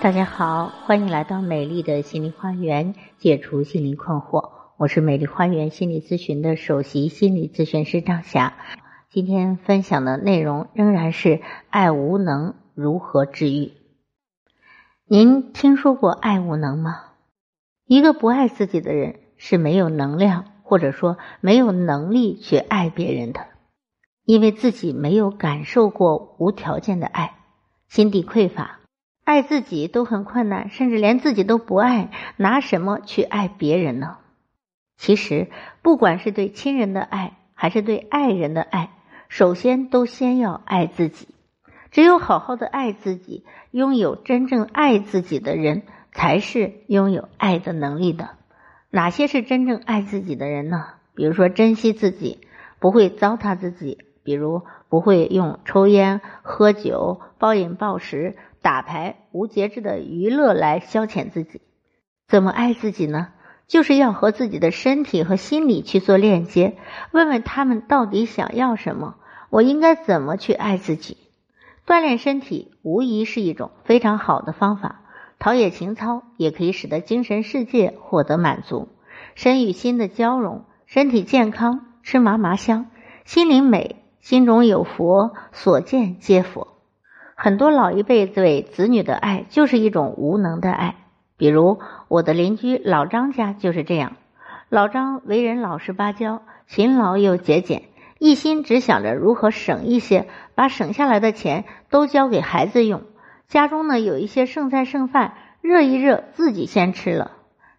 大家好，欢迎来到美丽的心灵花园，解除心灵困惑。我是美丽花园心理咨询的首席心理咨询师张霞。今天分享的内容仍然是爱无能如何治愈。您听说过爱无能吗？一个不爱自己的人是没有能量，或者说没有能力去爱别人的，因为自己没有感受过无条件的爱，心底匮乏。爱自己都很困难，甚至连自己都不爱，拿什么去爱别人呢？其实，不管是对亲人的爱，还是对爱人的爱，首先都先要爱自己。只有好好的爱自己，拥有真正爱自己的人，才是拥有爱的能力的。哪些是真正爱自己的人呢？比如说，珍惜自己，不会糟蹋自己；比如，不会用抽烟、喝酒、暴饮暴食。打牌无节制的娱乐来消遣自己，怎么爱自己呢？就是要和自己的身体和心理去做链接，问问他们到底想要什么，我应该怎么去爱自己？锻炼身体无疑是一种非常好的方法，陶冶情操也可以使得精神世界获得满足，身与心的交融，身体健康，吃嘛嘛香，心灵美，心中有佛，所见皆佛。很多老一辈对子女的爱就是一种无能的爱，比如我的邻居老张家就是这样。老张为人老实巴交，勤劳又节俭，一心只想着如何省一些，把省下来的钱都交给孩子用。家中呢有一些剩菜剩饭，热一热自己先吃了。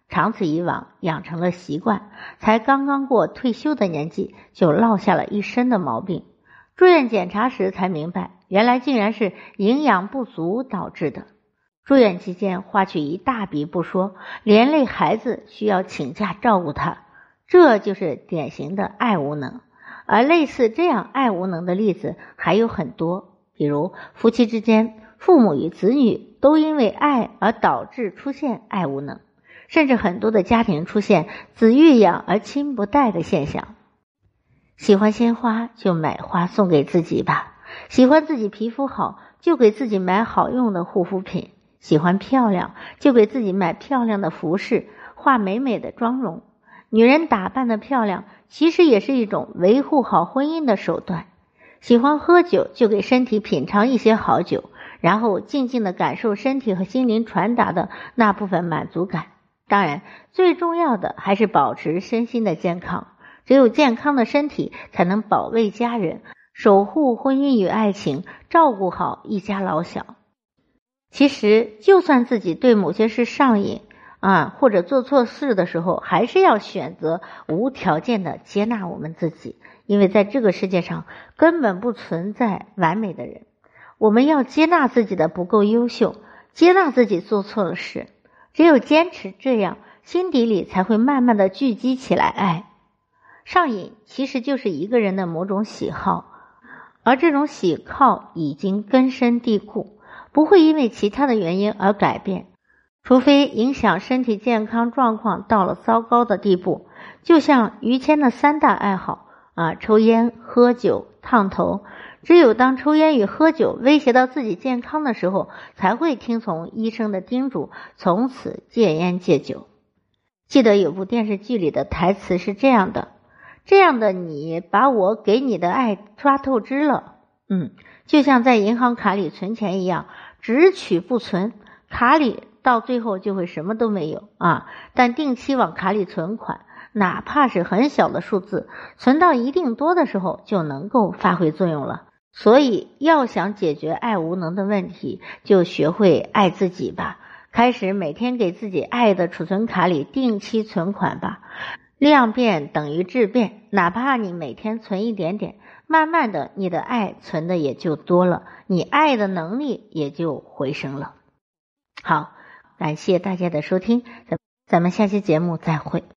长此以往，养成了习惯，才刚刚过退休的年纪，就落下了一身的毛病。住院检查时才明白。原来竟然是营养不足导致的。住院期间花去一大笔不说，连累孩子需要请假照顾他，这就是典型的爱无能。而类似这样爱无能的例子还有很多，比如夫妻之间、父母与子女都因为爱而导致出现爱无能，甚至很多的家庭出现子欲养而亲不待的现象。喜欢鲜花就买花送给自己吧。喜欢自己皮肤好，就给自己买好用的护肤品；喜欢漂亮，就给自己买漂亮的服饰，化美美的妆容。女人打扮的漂亮，其实也是一种维护好婚姻的手段。喜欢喝酒，就给身体品尝一些好酒，然后静静的感受身体和心灵传达的那部分满足感。当然，最重要的还是保持身心的健康。只有健康的身体，才能保卫家人。守护婚姻与爱情，照顾好一家老小。其实，就算自己对某些事上瘾啊，或者做错事的时候，还是要选择无条件的接纳我们自己，因为在这个世界上根本不存在完美的人。我们要接纳自己的不够优秀，接纳自己做错了事。只有坚持这样，心底里才会慢慢的聚集起来爱。上瘾其实就是一个人的某种喜好。而这种喜好已经根深蒂固，不会因为其他的原因而改变，除非影响身体健康状况到了糟糕的地步。就像于谦的三大爱好啊，抽烟、喝酒、烫头。只有当抽烟与喝酒威胁到自己健康的时候，才会听从医生的叮嘱，从此戒烟戒酒。记得有部电视剧里的台词是这样的。这样的你把我给你的爱刷透支了，嗯，就像在银行卡里存钱一样，只取不存，卡里到最后就会什么都没有啊。但定期往卡里存款，哪怕是很小的数字，存到一定多的时候就能够发挥作用了。所以，要想解决爱无能的问题，就学会爱自己吧，开始每天给自己爱的储存卡里定期存款吧。量变等于质变，哪怕你每天存一点点，慢慢的，你的爱存的也就多了，你爱的能力也就回升了。好，感谢大家的收听，咱咱们下期节目再会。